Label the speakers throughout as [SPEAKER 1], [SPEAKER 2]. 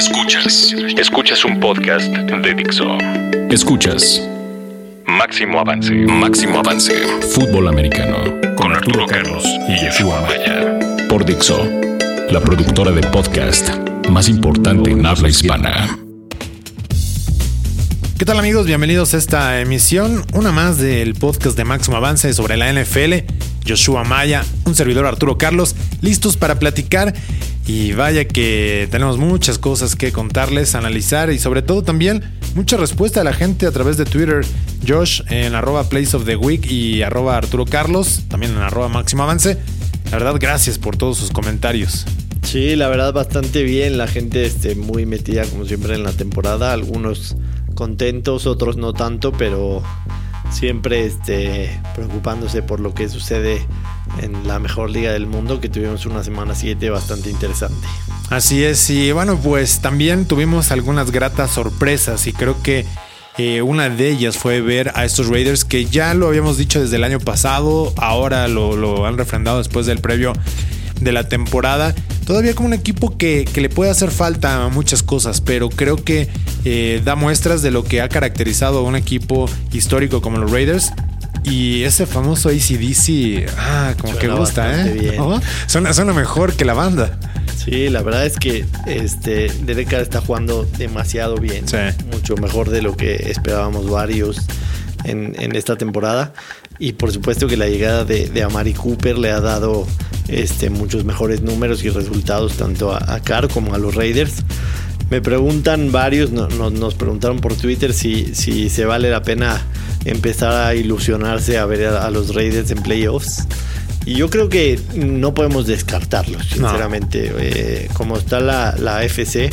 [SPEAKER 1] Escuchas. Escuchas un podcast de Dixo. Escuchas. Máximo avance. Máximo avance. Fútbol americano. Con Arturo Carlos y Yeshua Maya. Por Dixo. La productora de podcast más importante en habla hispana.
[SPEAKER 2] ¿Qué tal amigos? Bienvenidos a esta emisión, una más del podcast de Máximo Avance sobre la NFL. Joshua Maya, un servidor Arturo Carlos, listos para platicar y vaya que tenemos muchas cosas que contarles, analizar y sobre todo también mucha respuesta de la gente a través de Twitter. Josh en arroba Place of the Week y arroba Arturo Carlos, también en arroba Máximo Avance. La verdad, gracias por todos sus comentarios.
[SPEAKER 3] Sí, la verdad bastante bien, la gente este, muy metida como siempre en la temporada, algunos contentos, otros no tanto, pero siempre este, preocupándose por lo que sucede en la mejor liga del mundo, que tuvimos una semana 7 bastante interesante.
[SPEAKER 2] Así es, y bueno, pues también tuvimos algunas gratas sorpresas y creo que eh, una de ellas fue ver a estos Raiders que ya lo habíamos dicho desde el año pasado, ahora lo, lo han refrendado después del previo de la temporada. Todavía como un equipo que, que, le puede hacer falta muchas cosas, pero creo que eh, da muestras de lo que ha caracterizado a un equipo histórico como los Raiders. Y ese famoso ACDC, ah, como que gusta, ¿eh? Suena, suena, mejor que la banda.
[SPEAKER 3] Sí, la verdad es que este Derek Carr está jugando demasiado bien. Mucho mejor de lo que esperábamos varios en, en, esta temporada. Y por supuesto que la llegada de, de Amari Cooper le ha dado este, muchos mejores números y resultados tanto a, a Carr como a los Raiders. Me preguntan varios, no, no, nos preguntaron por Twitter si, si se vale la pena empezar a ilusionarse a ver a los Raiders en playoffs. Y yo creo que no podemos descartarlos, sinceramente. No. Eh, como está la, la FC,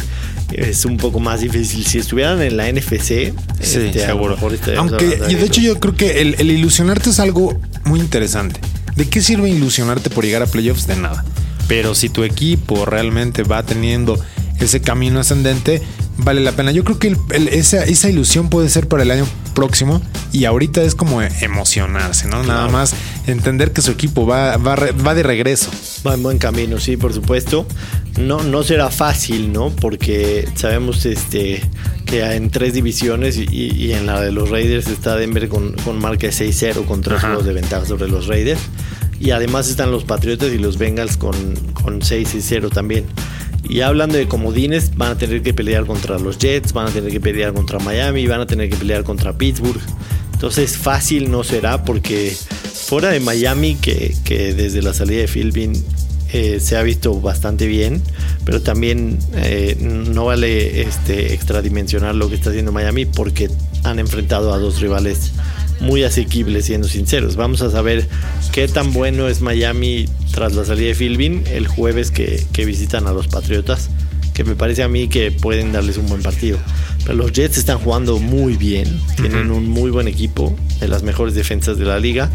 [SPEAKER 3] es un poco más difícil. Si estuvieran en la NFC,
[SPEAKER 2] sí, este, seguro. Aunque, y de hecho, yo creo que el, el ilusionarte es algo muy interesante. ¿De qué sirve ilusionarte por llegar a playoffs? De nada. Pero si tu equipo realmente va teniendo ese camino ascendente, vale la pena. Yo creo que el, el, esa, esa, ilusión puede ser para el año próximo y ahorita es como emocionarse, ¿no? Claro. Nada más entender que su equipo va, va, va, de regreso.
[SPEAKER 3] Va en buen camino, sí, por supuesto. No, no será fácil, ¿no? Porque sabemos este, que en tres divisiones y, y, en la de los Raiders está Denver con, con marca de 6-0 con tres juegos de ventaja sobre los Raiders. Y además están los Patriotas y los Bengals con, con 6 y 0 también. Y hablando de comodines, van a tener que pelear contra los Jets, van a tener que pelear contra Miami, van a tener que pelear contra Pittsburgh. Entonces fácil no será porque fuera de Miami, que, desde la salida de Philbin eh, se ha visto bastante bien, pero también eh, no vale este, extradimensionar lo que está haciendo Miami porque han enfrentado a dos rivales muy asequibles, siendo sinceros. Vamos a saber qué tan bueno es Miami tras la salida de Philbin el jueves que, que, visitan a los Patriotas, que me parece a mí que pueden darles un buen partido. Pero los Jets están jugando muy bien, tienen un muy buen equipo, de las mejores defensas de la liga.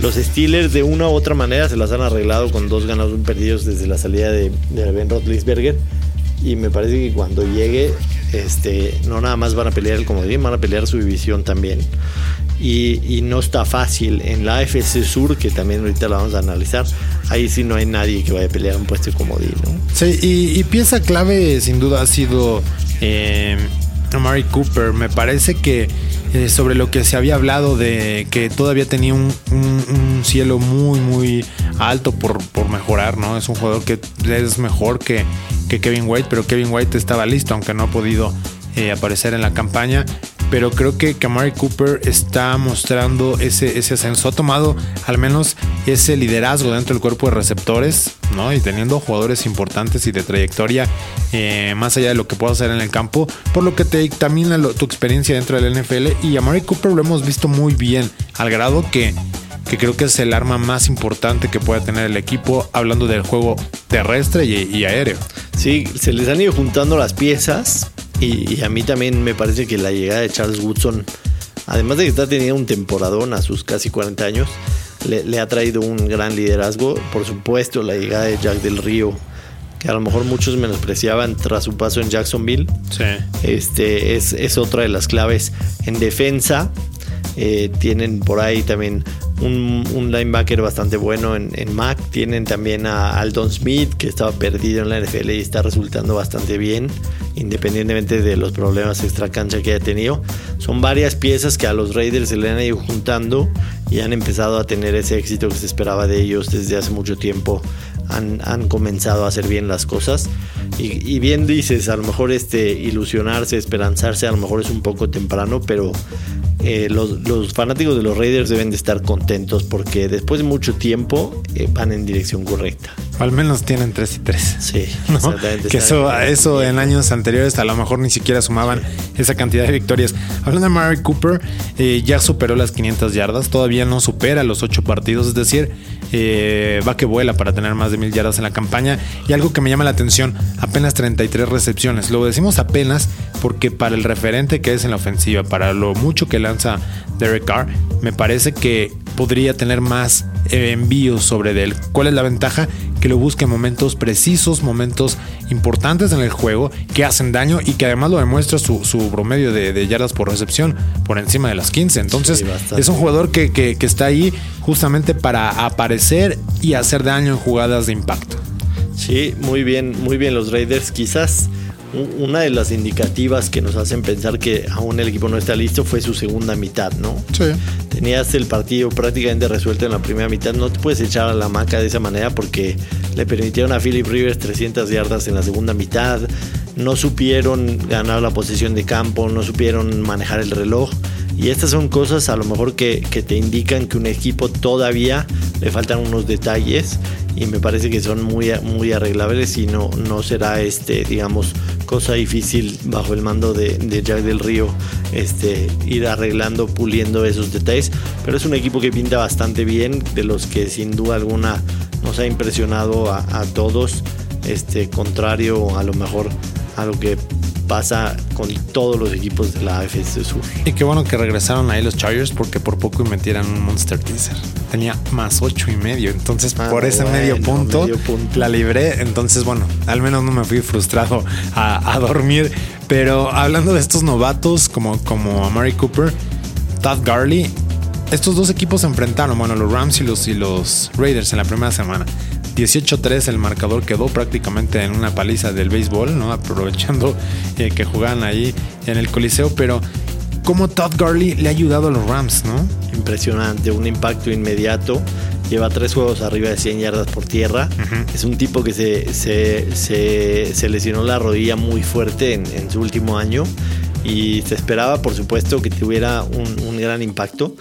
[SPEAKER 3] Los Steelers de una u otra manera se las han arreglado con dos ganados, un perdidos desde la salida de, de Ben Roethlisberger. Y me parece que cuando llegue, este, no nada más van a pelear el comodín, van a pelear su división también y, no está fácil. En la AFC Sur, que también ahorita la vamos a analizar, ahí sí no hay nadie que vaya a pelear un puesto comodín. ¿no?
[SPEAKER 2] Sí, y, pieza clave sin duda ha sido eh, Amari Cooper. Me parece que eh, sobre lo que se había hablado de que todavía tenía un cielo muy, muy alto por, por, mejorar, ¿no? Es un jugador que es mejor que, que Kevin White, pero Kevin White estaba listo, aunque no ha podido eh, aparecer en la campaña pero creo que Kamari Cooper está mostrando ese, ese ascenso. Ha tomado al menos ese liderazgo dentro del cuerpo de receptores, ¿no? Y teniendo jugadores importantes y de trayectoria eh, más allá de lo que puedo hacer en el campo, por lo que te dictamina tu experiencia dentro del NFL. Y a Mari Cooper lo hemos visto muy bien, al grado que que creo que es el arma más importante que puede tener el equipo hablando del juego terrestre y, y aéreo.
[SPEAKER 3] Sí, se les han ido juntando las piezas y, y, a mí también me parece que la llegada de Charles Woodson, además de que está teniendo un temporadón a sus casi 40 años, le, le, ha traído un gran liderazgo. Por supuesto, la llegada de Jack del Río, que a lo mejor muchos menospreciaban tras su paso en Jacksonville.
[SPEAKER 2] Sí.
[SPEAKER 3] Este, es, es otra de las claves en defensa. Eh, tienen por ahí también un, linebacker bastante bueno en, Mac. Tienen también a Aldon Smith, que estaba perdido en la NFL y está resultando bastante bien, independientemente de los problemas extra cancha que haya tenido. Son varias piezas que a los Raiders se le han ido juntando y han empezado a tener ese éxito que se esperaba de ellos desde hace mucho tiempo. Han, han comenzado a hacer bien las cosas. Y, y, bien dices, a lo mejor este ilusionarse, esperanzarse, a lo mejor es un poco temprano, pero eh, los, fanáticos de los Raiders deben de estar contentos porque después de mucho tiempo eh, van en dirección correcta.
[SPEAKER 2] Al menos tienen 3 y 3.
[SPEAKER 3] Sí,
[SPEAKER 2] Que eso, eso en años anteriores a lo mejor ni siquiera sumaban esa cantidad de victorias. Hablando de Mary Cooper, eh, ya superó las 500 yardas, todavía no supera los 8 partidos, es decir, va que vuela para tener más de 1000 yardas en la campaña. Y algo que me llama la atención, apenas 33 recepciones. Lo decimos apenas porque para el referente que es en la ofensiva, para lo mucho que lanza Derek Carr, me parece que podría tener más eh, envíos sobre él. ¿Cuál es la ventaja? Que lo busque en momentos precisos, momentos importantes en el juego, que hacen daño y que además lo demuestra su, promedio de, yardas por recepción por encima de las 15. Entonces es un jugador que, que está ahí justamente para aparecer y hacer daño en jugadas de impacto.
[SPEAKER 3] Sí, muy bien, muy bien los Raiders. Quizás una de las indicativas que nos hacen pensar que aún el equipo no está listo fue su segunda mitad, ¿no?
[SPEAKER 2] Sí.
[SPEAKER 3] Tenías el partido prácticamente resuelto en la primera mitad, no te puedes echar a la maca de esa manera porque le permitieron a Philip Rivers 300 yardas en la segunda mitad, no supieron ganar la posición de campo, no supieron manejar el reloj. Y estas son cosas a lo mejor que, que, te indican que un equipo todavía le faltan unos detalles y me parece que son muy, muy arreglables y no, no será este, digamos, cosa difícil bajo el mando de, Jack del Río este, ir arreglando, puliendo esos detalles. Pero es un equipo que pinta bastante bien, de los que sin duda alguna nos ha impresionado a, a todos. Este, contrario a lo mejor a lo que pasa con todos los equipos de la AFC Sur.
[SPEAKER 2] Y qué bueno que regresaron ahí los Chargers porque por poco metieran un Monster Teaser. Tenía más ocho y medio. Entonces, ah, por ese medio, punto, la libré. Entonces, bueno, al menos no me fui frustrado a, dormir. Pero hablando de estos novatos como, como Amari Cooper, Todd Garley, estos dos equipos se enfrentaron, bueno, los Rams y los, y los Raiders en la primera semana. 18-3 el marcador quedó prácticamente en una paliza del béisbol, ¿no? Aprovechando eh, que jugaban ahí en el Coliseo, pero cómo Todd Gurley le ha ayudado a los Rams, ¿no?
[SPEAKER 3] Impresionante, un impacto inmediato. Lleva tres juegos arriba de 100 yardas por tierra. Es un tipo que se, se, lesionó la rodilla muy fuerte en, su último año y se esperaba, por supuesto, que tuviera un, un gran impacto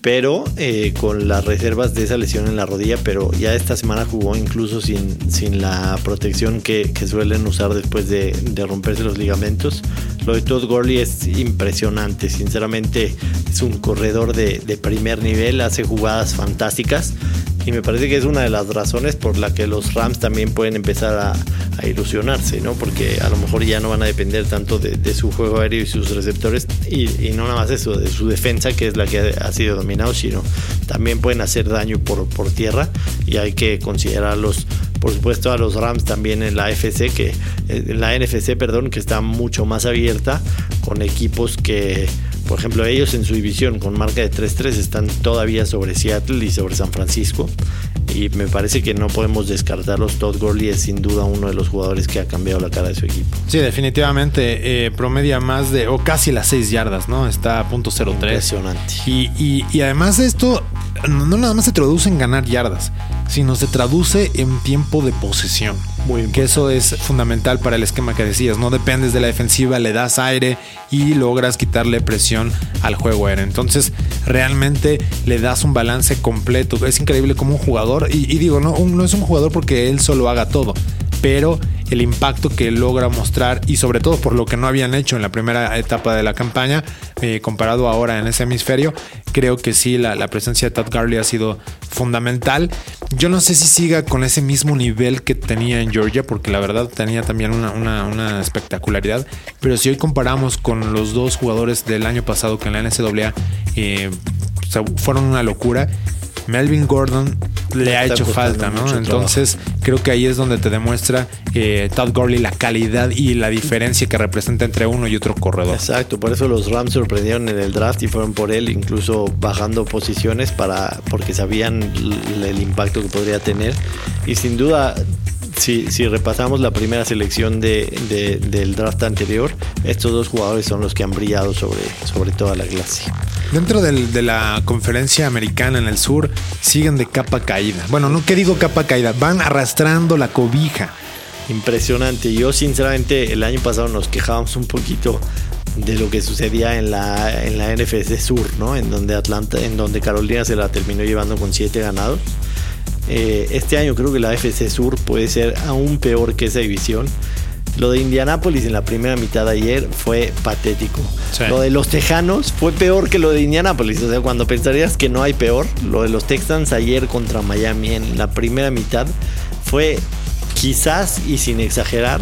[SPEAKER 3] pero eh, con las reservas de esa lesión en la rodilla, pero ya esta semana jugó incluso sin, sin la protección que, suelen usar después de, romperse los ligamentos. Lo de Todd Gurley es impresionante, sinceramente es un corredor de, de primer nivel, hace jugadas fantásticas y me parece que es una de las razones por la que los Rams también pueden empezar a, ilusionarse, ¿no? Porque a lo mejor ya no van a depender tanto de, su juego aéreo y sus receptores y, no nada más eso, de su defensa, que es la que ha, sido dominado, sino también pueden hacer daño por, tierra y hay que considerarlos, por supuesto, a los Rams también en la FC, que eh, en la NFC, perdón, que está mucho más abierta con equipos que por ejemplo, ellos en su división con marca de 3-3 están todavía sobre Seattle y sobre San Francisco. Y me parece que no podemos descartarlos. Todd Gurley es sin duda uno de los jugadores que ha cambiado la cara de su equipo.
[SPEAKER 2] Sí, definitivamente. Eh, promedia más de, o casi las 6 yardas, ¿no? Está a punto 03.
[SPEAKER 3] Impresionante.
[SPEAKER 2] Y, y, y además esto no nada más se traduce en ganar yardas, sino se traduce en tiempo de posesión. Muy que eso es fundamental para el esquema que decías. No dependes de la defensiva, le das aire y logras quitarle presión al juego aéreo. Entonces, realmente le das un balance completo. Es increíble como un jugador, y, digo, no, no es un jugador porque él solo haga todo, pero el impacto que logra mostrar y sobre todo por lo que no habían hecho en la primera etapa de la campaña, eh, comparado ahora en ese hemisferio, creo que sí, la, presencia de Todd Garley ha sido fundamental. Yo no sé si siga con ese mismo nivel que tenía en Georgia, porque la verdad tenía también una, espectacularidad, pero si hoy comparamos con los dos jugadores del año pasado que en la NCAA eh, fueron una locura, Melvin Gordon le ha hecho falta, ¿no? Entonces creo que ahí es donde te demuestra eh, Todd Gurley la calidad y la diferencia que representa entre uno y otro corredor.
[SPEAKER 3] Exacto, por eso los Rams sorprendieron en el draft y fueron por él, incluso bajando posiciones para porque sabían el impacto que podría tener. Y sin duda si, si, repasamos la primera selección de, del draft anterior, estos dos jugadores son los que han brillado sobre, sobre toda la clase.
[SPEAKER 2] Dentro de la conferencia americana en el sur, siguen de capa caída. Bueno, no que digo capa caída, van arrastrando la cobija.
[SPEAKER 3] Impresionante. Yo sinceramente el año pasado nos quejábamos un poquito de lo que sucedía en la, NFC Sur, ¿no? En donde Atlanta, en donde Carolina se la terminó llevando con siete ganados. Eh, este año creo que la FC Sur puede ser aún peor que esa división. Lo de Indianápolis en la primera mitad de ayer fue patético. Lo de los Tejanos fue peor que lo de Indianápolis. O sea, cuando pensarías que no hay peor, lo de los Texans ayer contra Miami en la primera mitad fue quizás y sin exagerar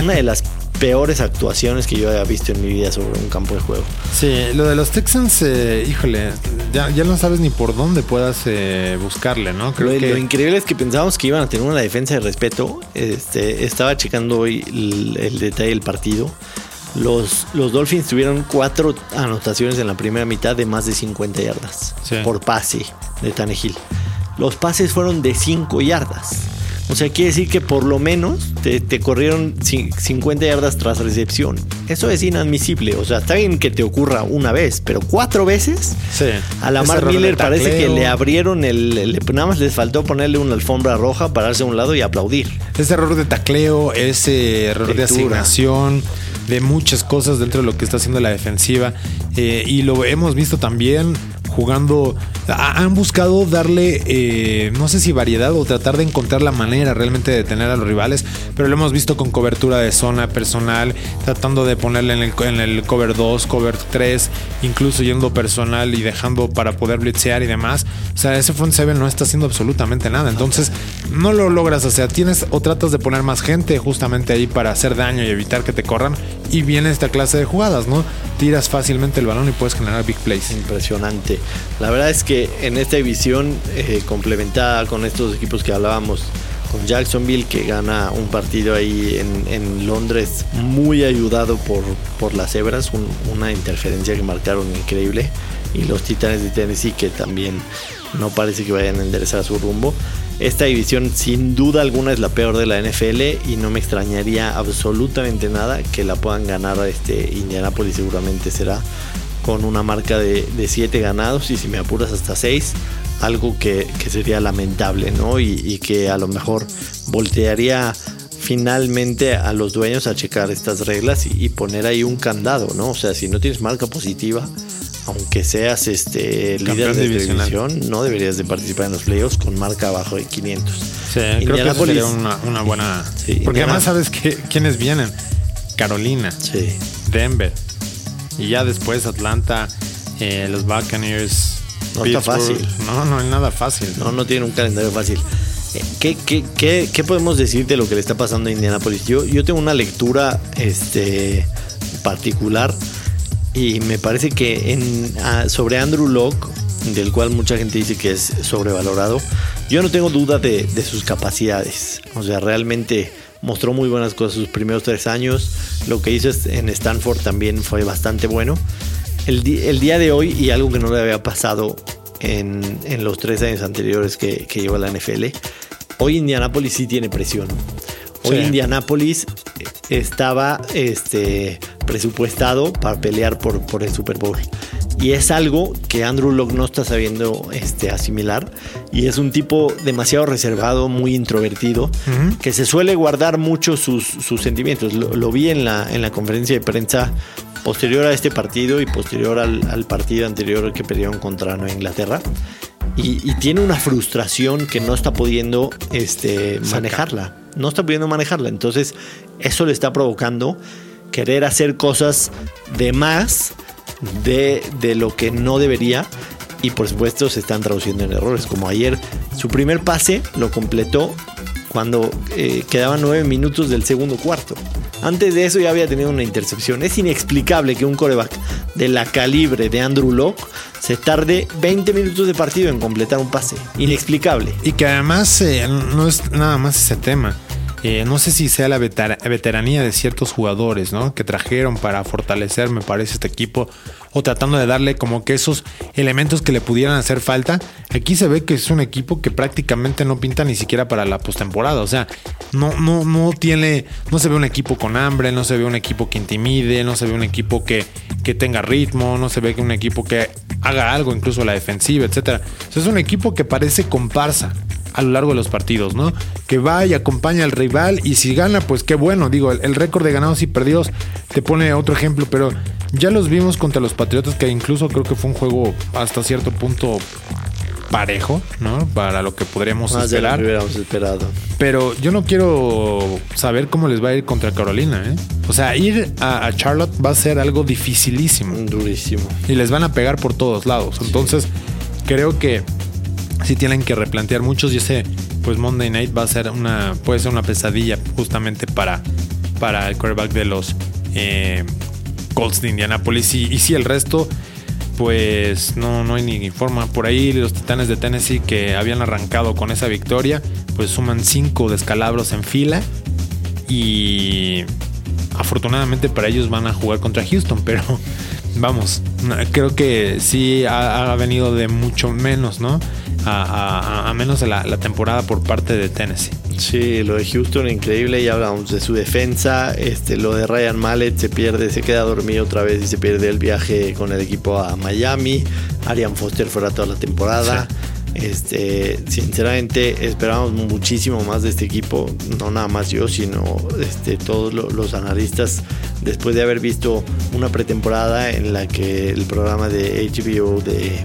[SPEAKER 3] una de las peores actuaciones que yo haya visto en mi vida sobre un campo de juego.
[SPEAKER 2] Sí, lo de los Texans, eh, híjole, ya, no sabes ni por dónde puedas eh, buscarle, ¿no?
[SPEAKER 3] Creo lo, que... lo increíble es que pensábamos que iban a tener una defensa de respeto. Este, estaba checando hoy el, detalle del partido. Los, los, Dolphins tuvieron cuatro anotaciones en la primera mitad de más de 50 yardas por pase de Tannehill. Los pases fueron de 5 yardas. O sea, quiere decir que por lo menos te, corrieron 50 yardas tras recepción. Eso es inadmisible. O sea, está bien que te ocurra una vez, pero cuatro veces. Sí. A Lamar Miller parece que le abrieron el, Nada más les faltó ponerle una alfombra roja, pararse a un lado y aplaudir.
[SPEAKER 2] Ese error de tacleo, ese error de asignación de muchas cosas dentro de lo que está haciendo la defensiva. Eh, y lo hemos visto también jugando. Han buscado darle, eh, no sé si variedad o tratar de encontrar la manera realmente de detener a los rivales, pero lo hemos visto con cobertura de zona personal, tratando de ponerle en el, en el cover 2, cover 3, incluso yendo personal y dejando para poder blitzear y demás. O sea, ese front seven no está haciendo absolutamente nada. Entonces, no lo logras. O sea, tienes o tratas de poner más gente justamente ahí para hacer daño y evitar que te corran. Y viene esta clase de jugadas, ¿no? Tiras fácilmente el balón y puedes generar big plays.
[SPEAKER 3] Impresionante. La verdad es que en esta división eh, complementada con estos equipos que hablábamos, con Jacksonville que gana un partido ahí en, Londres muy ayudado por, por las hebras, una interferencia que marcaron increíble, y los Titanes de Tennessee que también no parece que vayan a enderezar su rumbo. Esta división sin duda alguna es la peor de la NFL y no me extrañaría absolutamente nada que la puedan ganar a este Indianapolis seguramente será con una marca de 7 ganados y si me apuras hasta 6, algo que, sería lamentable, ¿no? Y, que a lo mejor voltearía finalmente a los dueños a checar estas reglas y, poner ahí un candado, ¿no? O sea, si no tienes marca positiva, aunque seas este líder de división, no deberías de participar en los playoffs con marca abajo de 500.
[SPEAKER 2] Sí, creo que sería una, buena... Porque además sabes que, quiénes vienen. Carolina, sí. Denver, y ya después Atlanta, eh, los Buccaneers.
[SPEAKER 3] No está fácil.
[SPEAKER 2] No, no es nada fácil.
[SPEAKER 3] No, no tiene un calendario fácil. Eh, ¿Qué, qué, qué, qué podemos decir de lo que le está pasando a Indianapolis? Yo, yo tengo una lectura este, particular y me parece que en, sobre Andrew Locke, del cual mucha gente dice que es sobrevalorado, yo no tengo duda de, de sus capacidades. O sea, realmente mostró muy buenas cosas sus primeros tres años. Lo que hizo en Stanford también fue bastante bueno. El, día de hoy, y algo que no le había pasado en, los tres años anteriores que, que lleva la NFL, hoy Indianapolis sí tiene presión. Hoy Indianapolis estaba este, presupuestado para pelear por, por el Super Bowl. Y es algo que Andrew Locke no está sabiendo este, asimilar. Y es un tipo demasiado reservado, muy introvertido, que se suele guardar mucho sus, sentimientos. Lo, vi en la, en la conferencia de prensa posterior a este partido y posterior al, partido anterior que perdieron contra Nueva Inglaterra. Y, tiene una frustración que no está pudiendo este, manejarla. No está pudiendo manejarla. Entonces, eso le está provocando querer hacer cosas de más de, de lo que no debería y por supuesto se están traduciendo en errores. Como ayer, su primer pase lo completó cuando eh, quedaban nueve minutos del segundo cuarto. Antes de eso ya había tenido una intercepción. Es inexplicable que un coreback de la calibre de Andrew Locke se tarde 20 minutos de partido en completar un pase. Inexplicable.
[SPEAKER 2] Y que además eh, no es nada más ese tema. Eh, no sé si sea la veteranía de ciertos jugadores, ¿no? Que trajeron para fortalecer, me parece, este equipo. O tratando de darle como que esos elementos que le pudieran hacer falta. Aquí se ve que es un equipo que prácticamente no pinta ni siquiera para la postemporada. O sea, no, no, no tiene. No se ve un equipo con hambre, no se ve un equipo que intimide, no se ve un equipo que, que tenga ritmo, no se ve un equipo que haga algo, incluso la defensiva, etcétera. es un equipo que parece comparsa a lo largo de los partidos, ¿no? Que va y acompaña al rival y si gana, pues qué bueno. Digo, el, récord de ganados y perdidos te pone otro ejemplo, pero ya los vimos contra los Patriotas, que incluso creo que fue un juego hasta cierto punto parejo, ¿no? Para lo que podríamos
[SPEAKER 3] Más
[SPEAKER 2] esperar.
[SPEAKER 3] De lo que esperado.
[SPEAKER 2] Pero yo no quiero saber cómo les va a ir contra Carolina, ¿eh? O sea, ir a, Charlotte va a ser algo dificilísimo.
[SPEAKER 3] Durísimo.
[SPEAKER 2] Y les van a pegar por todos lados. Entonces, creo que si tienen que replantear muchos y ese pues Monday Night va a ser una puede ser una pesadilla justamente para para el quarterback de los eh, Colts de Indianapolis y, si el resto pues no, no hay ni forma. Por ahí los Titanes de Tennessee que habían arrancado con esa victoria, pues suman cinco descalabros en fila. Y afortunadamente para ellos van a jugar contra Houston, pero vamos, creo que sí ha, ha venido de mucho menos, ¿no? A, menos de la, temporada por parte de Tennessee.
[SPEAKER 3] Sí, lo de Houston increíble, ya hablamos de su defensa, este, lo de Ryan Mallet se pierde, se queda dormido otra vez y se pierde el viaje con el equipo a Miami, Arian Foster fuera toda la temporada. Este, sinceramente esperamos muchísimo más de este equipo, no nada más yo, sino este, todos los analistas, después de haber visto una pretemporada en la que el programa de HBO de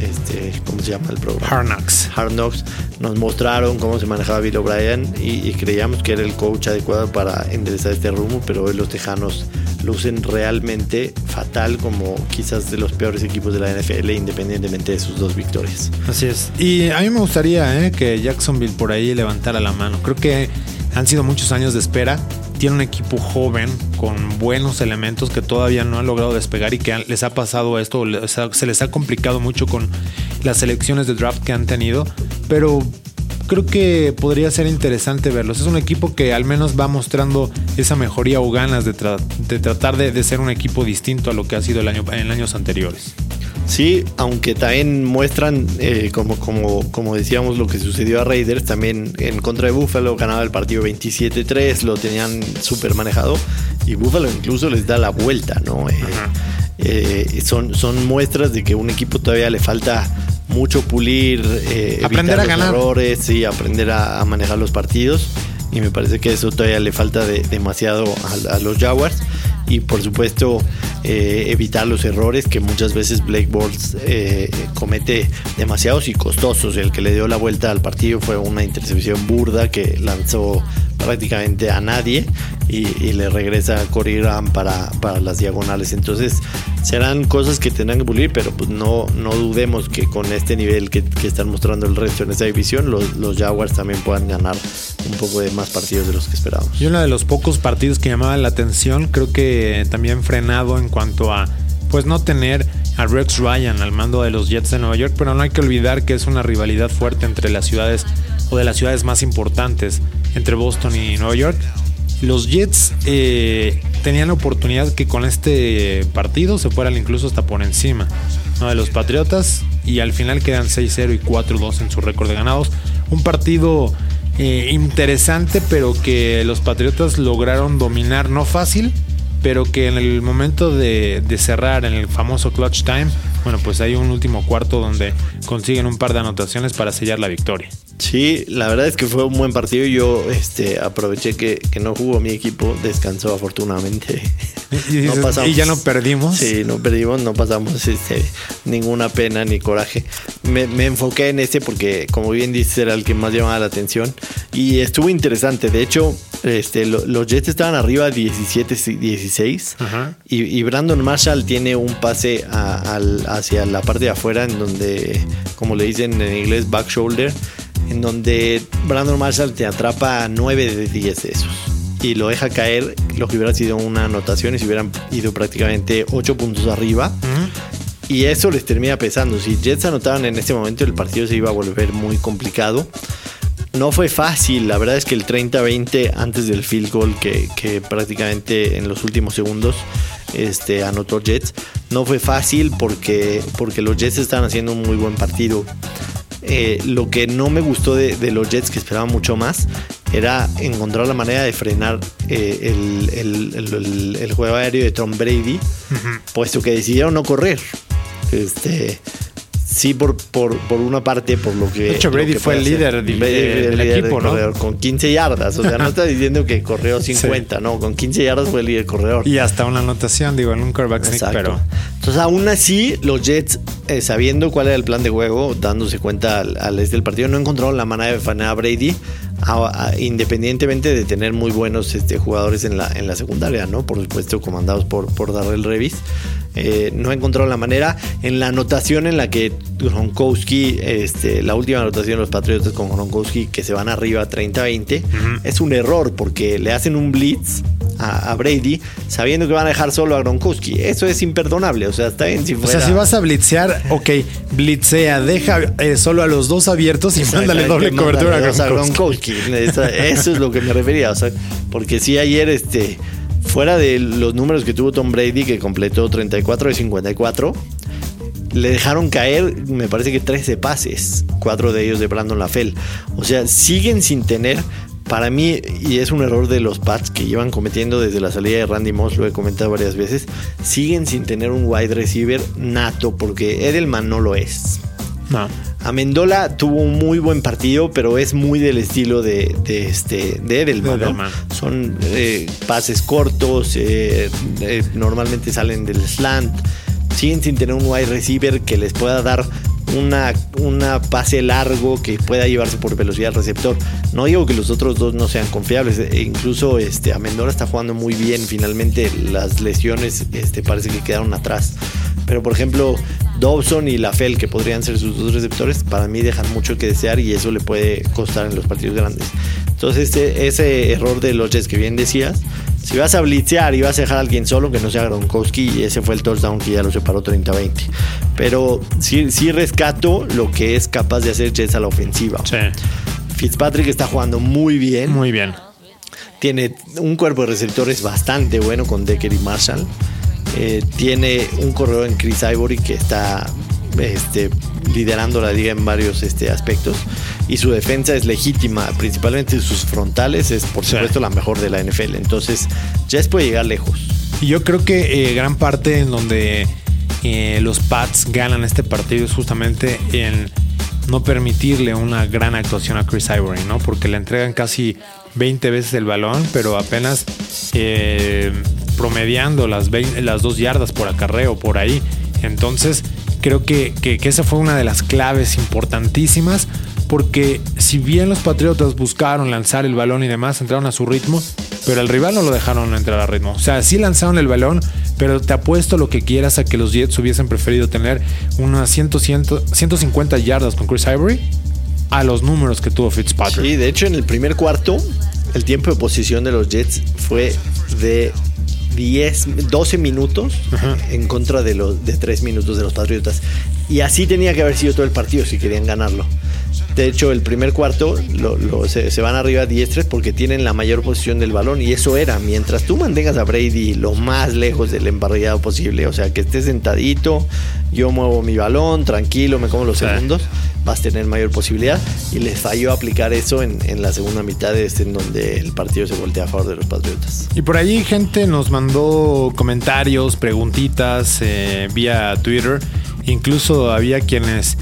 [SPEAKER 3] este, ¿cómo se llama el programa?
[SPEAKER 2] Hard Knocks.
[SPEAKER 3] Hard Knocks. Nos mostraron cómo se manejaba Bill O'Brien y, creíamos que era el coach adecuado para enderezar este rumbo, pero hoy los Tejanos lucen realmente fatal como quizás de los peores equipos de la NFL, independientemente de sus dos victorias.
[SPEAKER 2] Así es. Y a mí me gustaría ¿eh? que Jacksonville por ahí levantara la mano. Creo que han sido muchos años de espera tiene un equipo joven con buenos elementos que todavía no han logrado despegar y que les ha pasado esto, se les ha complicado mucho con las selecciones de draft que han tenido, pero creo que podría ser interesante verlos. Es un equipo que al menos va mostrando esa mejoría o ganas de, tratar de, ser un equipo distinto a lo que ha sido el año, en años anteriores.
[SPEAKER 3] Sí, aunque también muestran, eh, como, como, como decíamos, lo que sucedió a Raiders, también en contra de Buffalo ganaba el partido 27-3, lo tenían súper manejado y Buffalo incluso les da la vuelta, ¿no? Eh, eh, son, son muestras de que un equipo todavía le falta mucho pulir,
[SPEAKER 2] aprender a ganar.
[SPEAKER 3] errores, y aprender a, manejar los partidos. Y me parece que eso todavía le falta demasiado a, a los Jaguars y por supuesto eh, evitar los errores que muchas veces Bortles eh, comete demasiados y costosos. El que le dio la vuelta al partido fue una intercepción burda que lanzó prácticamente a nadie y, le regresa a Corey para, para, las diagonales. Entonces serán cosas que tendrán que pulir, pero pues no, no dudemos que con este nivel que, están mostrando el resto en esta división, los, los, Jaguars también puedan ganar un poco de más partidos de los que esperábamos.
[SPEAKER 2] Y uno de los pocos partidos que llamaba la atención, creo que también frenado en cuanto a pues no tener a Rex Ryan al mando de los Jets de Nueva York, pero no hay que olvidar que es una rivalidad fuerte entre las ciudades o de las ciudades más importantes entre Boston y Nueva York. Los Jets eh, tenían la oportunidad que con este partido se fueran incluso hasta por encima de los Patriotas y al final quedan 6-0 y 4-2 en su récord de ganados. Un partido eh, interesante pero que los Patriotas lograron dominar, no fácil, pero que en el momento de, de, cerrar en el famoso clutch time, bueno, pues hay un último cuarto donde consiguen un par de anotaciones para sellar la victoria.
[SPEAKER 3] Sí, la verdad es que fue un buen partido. Yo este, aproveché que, no jugó mi equipo, descansó afortunadamente.
[SPEAKER 2] Y, ya no perdimos.
[SPEAKER 3] Sí, no perdimos, no pasamos este, ninguna pena ni coraje. Me, enfoqué en este porque, como bien dices, era el que más llamaba la atención. Y estuvo interesante. De hecho, este, los Jets estaban arriba 17-16. Y, y, Brandon Marshall tiene un pase hacia la parte de afuera, en donde, como le dicen en inglés, back shoulder en donde Brandon Marshall te atrapa 9 de 10 de esos. y lo deja caer, lo que hubiera sido una anotación y se hubieran ido prácticamente 8 puntos arriba. Y eso les termina pesando. Si Jets anotaban en este momento, el partido se iba a volver muy complicado. No fue fácil, la verdad es que el 30-20 antes del field goal que, que, prácticamente en los últimos segundos este, anotó Jets, no fue fácil porque, porque los Jets estaban haciendo un muy buen partido. Eh, lo que no me gustó de, de, los Jets, que esperaba mucho más, era encontrar la manera de frenar eh, el, el, el, el, juego aéreo de Tom Brady, uh -huh. puesto que decidieron no correr. Este, sí, por, por, por una parte, por lo que.
[SPEAKER 2] De hecho, Brady fue el líder, del, del líder equipo, ¿no?
[SPEAKER 3] Corredor, con 15 yardas. O sea, no está diciendo que corrió 50, sí. no. Con 15 yardas fue el líder corredor.
[SPEAKER 2] Y hasta una anotación, digo, en un quarterback sneak, pero.
[SPEAKER 3] Entonces, aún así, los Jets, eh, sabiendo cuál era el plan de juego, dándose cuenta al, al este del partido, no encontraron la manera de fanear a Brady. Independientemente de tener muy buenos este, jugadores en la, en la secundaria, ¿no? Por supuesto, comandados por, por Darrell Revis. Eh, no encontraron la manera. En la anotación en la que Gronkowski, este, la última anotación de los Patriotas con Gronkowski, que se van arriba 30-20, uh -huh. es un error porque le hacen un blitz a, a, Brady sabiendo que van a dejar solo a Gronkowski. Eso es imperdonable. O sea, está bien si fuera...
[SPEAKER 2] O sea, si vas a blitzear, ok, blitzea, deja eh, solo a los dos abiertos y mándale doble cobertura a Gronkowski.
[SPEAKER 3] A Gronkowski. Eso es lo que me refería. O sea, porque si ayer este fuera de los números que tuvo Tom Brady, que completó 34 de 54, le dejaron caer, me parece que 13 pases, cuatro de ellos de Brandon LaFell. O sea, siguen sin tener, para mí, y es un error de los Pats que llevan cometiendo desde la salida de Randy Moss, lo he comentado varias veces, siguen sin tener un wide receiver nato, porque Edelman no lo es.
[SPEAKER 2] No.
[SPEAKER 3] Amendola tuvo un muy buen partido, pero es muy del estilo de, de este, de Edelman.
[SPEAKER 2] De Edelman.
[SPEAKER 3] ¿no? Son eh, pases cortos, eh, eh, normalmente salen del slant. Siguen sin tener un wide receiver que les pueda dar una, una pase largo que pueda llevarse por velocidad al receptor. No digo que los otros dos no sean confiables, e incluso este, Amendola está jugando muy bien. Finalmente las lesiones este, parece que quedaron atrás. Pero por ejemplo, Dobson y Lafel, que podrían ser sus dos receptores, para mí dejan mucho que desear y eso le puede costar en los partidos grandes. Entonces, este, ese error de los Jets que bien decías, si vas a blitzear y vas a dejar a alguien solo, que no sea Gronkowski, y ese fue el touchdown que ya lo separó 30-20. Pero sí, sí rescato lo que es capaz de hacer Jets a la ofensiva.
[SPEAKER 2] Sí.
[SPEAKER 3] Fitzpatrick está jugando muy bien.
[SPEAKER 2] Muy bien.
[SPEAKER 3] Tiene un cuerpo de receptores bastante bueno con Decker y Marshall. Eh, tiene un corredor en Chris Ivory que está este, liderando la liga en varios este, aspectos y su defensa es legítima, principalmente sus frontales es por supuesto sí. la mejor de la NFL, entonces Jets puede llegar lejos.
[SPEAKER 2] Y yo creo que eh, gran parte en donde eh, los Pats ganan este partido es justamente en no permitirle una gran actuación a Chris Ivory, ¿no? Porque le entregan casi 20 veces el balón, pero apenas eh, promediando las, 20, las dos yardas por acarreo por ahí. Entonces, creo que, que, esa fue una de las claves importantísimas. Porque si bien los Patriotas buscaron lanzar el balón y demás, entraron a su ritmo, pero al rival no lo dejaron entrar a ritmo. O sea, sí lanzaron el balón, pero te apuesto lo que quieras a que los Jets hubiesen preferido tener unas 100, 100, 150 yardas con Chris Ivory a los números que tuvo Fitzpatrick.
[SPEAKER 3] Sí, de hecho en el primer cuarto el tiempo de posición de los Jets fue de 10, 12 minutos en contra de los de 3 minutos de los Patriotas. Y así tenía que haber sido todo el partido si querían ganarlo. De hecho, el primer cuarto lo, lo, se, se, van arriba 10-3 porque tienen la mayor posición del balón y eso era. Mientras tú mantengas a Brady lo más lejos del embarrillado posible, o sea, que estés sentadito, yo muevo mi balón, tranquilo, me como los segundos, vas a tener mayor posibilidad. Y les falló aplicar eso en, en la segunda mitad, de este, en donde el partido se voltea a favor de los Patriotas.
[SPEAKER 2] Y por ahí gente nos mandó comentarios, preguntitas eh, vía Twitter. Incluso había quienes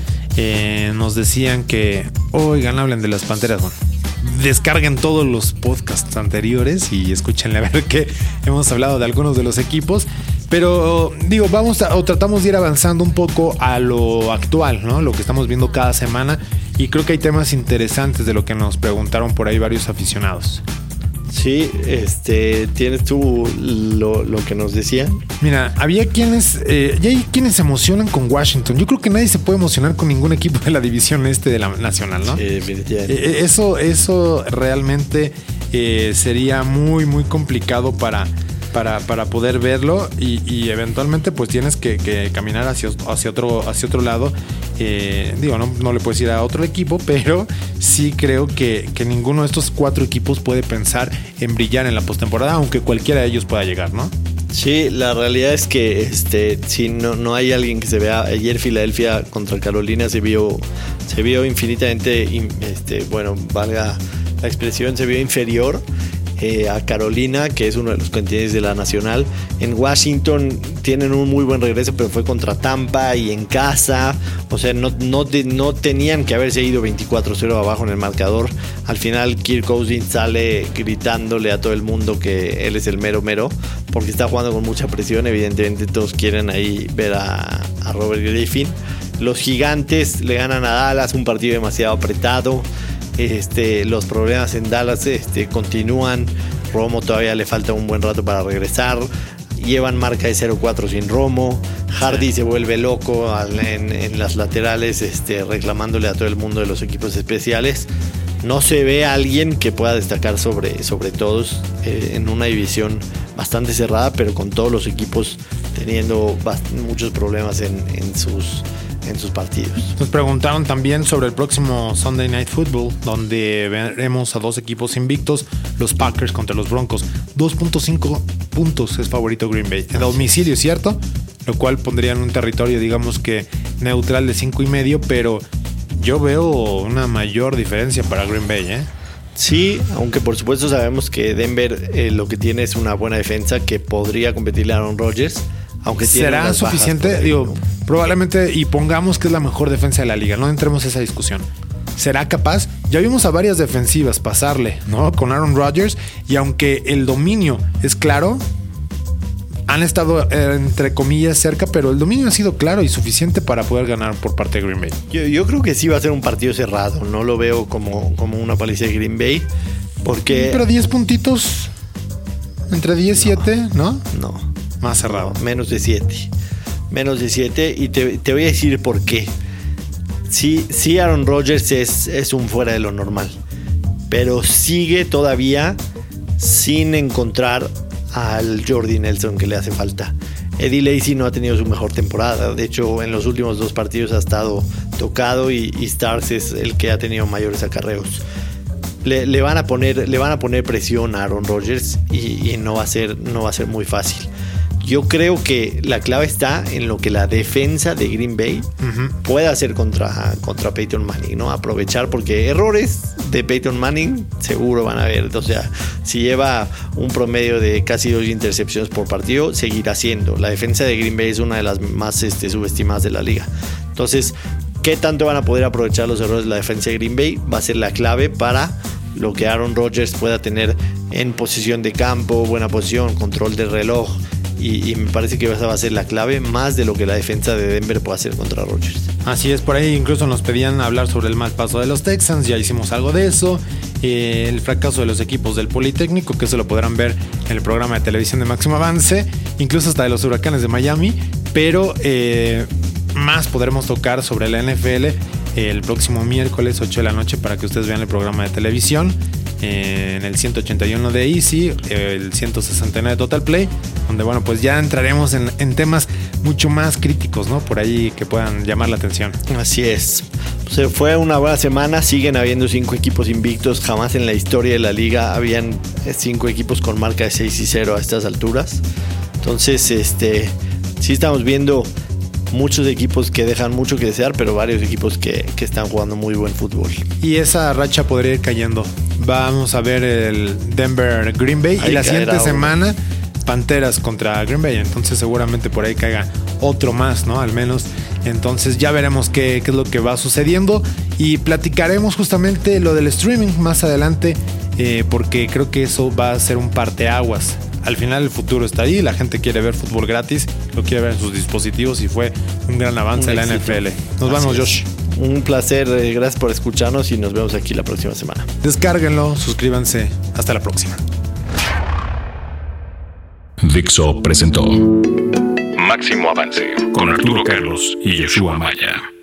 [SPEAKER 2] nos decían que, oigan, hablen de las Panteras. Bueno, descarguen todos los podcasts anteriores y escúchenle a ver que hemos hablado de algunos de los equipos. Pero digo, vamos a, o tratamos de ir avanzando un poco a lo actual, ¿no? Lo que estamos viendo cada semana. Y creo que hay temas interesantes de lo que nos preguntaron por ahí varios aficionados.
[SPEAKER 3] Sí, este, tienes tú lo, lo, que nos decían.
[SPEAKER 2] Mira, había quienes, eh, ya hay quienes se emocionan con Washington. Yo creo que nadie se puede emocionar con ningún equipo de la división este de la nacional, ¿no?
[SPEAKER 3] Sí,
[SPEAKER 2] eh, eso, eso realmente eh, sería muy, muy complicado para, para, para poder verlo y, eventualmente pues tienes que, caminar hacia, hacia, otro, hacia otro lado. Eh, digo, no, no, le puedes ir a otro equipo, pero sí creo que, que, ninguno de estos cuatro equipos puede pensar en brillar en la postemporada, aunque cualquiera de ellos pueda llegar, ¿no?
[SPEAKER 3] Sí, la realidad es que este, si no, no hay alguien que se vea. Ayer Filadelfia contra Carolina se vio, se vio infinitamente, este, bueno, valga la expresión, se vio inferior eh, a Carolina, que es uno de los contendientes de la Nacional. En Washington tienen un muy buen regreso, pero fue contra Tampa y en casa. O sea, no, no, no tenían que haberse ido 24-0 abajo en el marcador. Al final, Kirk Cousins sale gritándole a todo el mundo que él es el mero mero, porque está jugando con mucha presión. Evidentemente, todos quieren ahí ver a, a Robert Griffin. Los gigantes le ganan a Dallas, un partido demasiado apretado. Este, los problemas en Dallas este, continúan. Romo todavía le falta un buen rato para regresar. Llevan marca de 0-4 sin Romo. Hardy se vuelve loco en, las laterales, este, reclamándole a todo el mundo de los equipos especiales. No se ve a alguien que pueda destacar sobre, sobre todos eh, en una división bastante cerrada, pero con todos los equipos teniendo muchos problemas en, en sus en sus partidos.
[SPEAKER 2] Nos preguntaron también sobre el próximo Sunday Night Football, donde veremos a dos equipos invictos, los Packers contra los Broncos. 2.5 puntos es favorito Green Bay. En domicilio, ¿cierto? Lo cual pondría en un territorio, digamos que neutral de 5 y medio, pero yo veo una mayor diferencia para Green Bay, ¿eh?
[SPEAKER 3] Sí, aunque por supuesto sabemos que Denver eh, lo que tiene es una buena defensa que podría competirle a Aaron Rodgers. Aunque
[SPEAKER 2] ¿Será suficiente? Digo, probablemente, y pongamos que es la mejor defensa de la liga, no entremos en esa discusión. ¿Será capaz? Ya vimos a varias defensivas pasarle, ¿no? Con Aaron Rodgers, y aunque el dominio es claro, han estado eh, entre comillas cerca, pero el dominio ha sido claro y suficiente para poder ganar por parte de Green Bay.
[SPEAKER 3] Yo, creo que sí va a ser un partido cerrado, no lo veo como, como una paliza de Green Bay, porque...
[SPEAKER 2] Pero 10 puntitos, entre 10 y 7, ¿no?
[SPEAKER 3] No.
[SPEAKER 2] Más cerrado.
[SPEAKER 3] menos de 7. Menos de 7. Y te, voy a decir por qué. Sí, sí Aaron Rodgers es, es un fuera de lo normal. Pero sigue todavía sin encontrar al Jordi Nelson que le hace falta. Eddie Lacy no ha tenido su mejor temporada. De hecho, en los últimos dos partidos ha estado tocado y, Stars es el que ha tenido mayores acarreos. Le, van a poner, le van a poner presión a Aaron Rodgers y, y, no, va a ser, no va a ser muy fácil. Yo creo que la clave está en lo que la defensa de Green Bay puede hacer contra, contra Peyton Manning, ¿no? Aprovechar, porque errores de Peyton Manning seguro van a haber. O sea, si lleva un promedio de casi dos intercepciones por partido, seguirá siendo. La defensa de Green Bay es una de las más este, subestimadas de la liga. Entonces, ¿qué tanto van a poder aprovechar los errores de la defensa de Green Bay? Va a ser la clave para lo que Aaron Rodgers pueda tener en posición de campo, buena posición, control del reloj y, me parece que esa va a ser la clave más de lo que la defensa de Denver puede hacer contra Rodgers.
[SPEAKER 2] Así es, por ahí incluso nos pedían hablar sobre el mal paso de los Texans, ya hicimos algo de eso. Eh, el fracaso de los equipos del Politécnico, que eso lo podrán ver en el programa de televisión de Máximo Avance, incluso hasta de los huracanes de Miami, pero eh, más podremos tocar sobre la NFL el próximo miércoles 8 de la noche para que ustedes vean el programa de televisión en el 181 de Easy, el 169 de Total Play, donde bueno, pues ya entraremos en, temas mucho más críticos, ¿no? Por ahí que puedan llamar la atención.
[SPEAKER 3] Así es. Se fue una buena semana, siguen habiendo cinco equipos invictos, jamás en la historia de la liga habían cinco equipos con marca de 6 y 0 a estas alturas. Entonces, este, sí estamos viendo muchos equipos que dejan mucho que desear, pero varios equipos que, que, están jugando muy buen fútbol.
[SPEAKER 2] Y esa racha podría ir cayendo. Vamos a ver el Denver Green Bay y la siguiente semana Panteras contra Green Bay. Entonces seguramente por ahí caiga otro más, ¿no? Al menos. Entonces ya veremos qué, qué es lo que va sucediendo y platicaremos justamente lo del streaming más adelante eh, porque creo que eso va a ser un parteaguas al final el futuro está ahí, la gente quiere ver fútbol gratis, lo quiere ver en sus dispositivos y fue un gran avance de la NFL. Nos vemos, Josh.
[SPEAKER 3] Un placer, eh, gracias por escucharnos y nos vemos aquí la próxima semana.
[SPEAKER 2] Descárguenlo, suscríbanse. Hasta la próxima.
[SPEAKER 1] Dixo presentó Máximo Avance con Arturo Carlos y Yeshua Maya.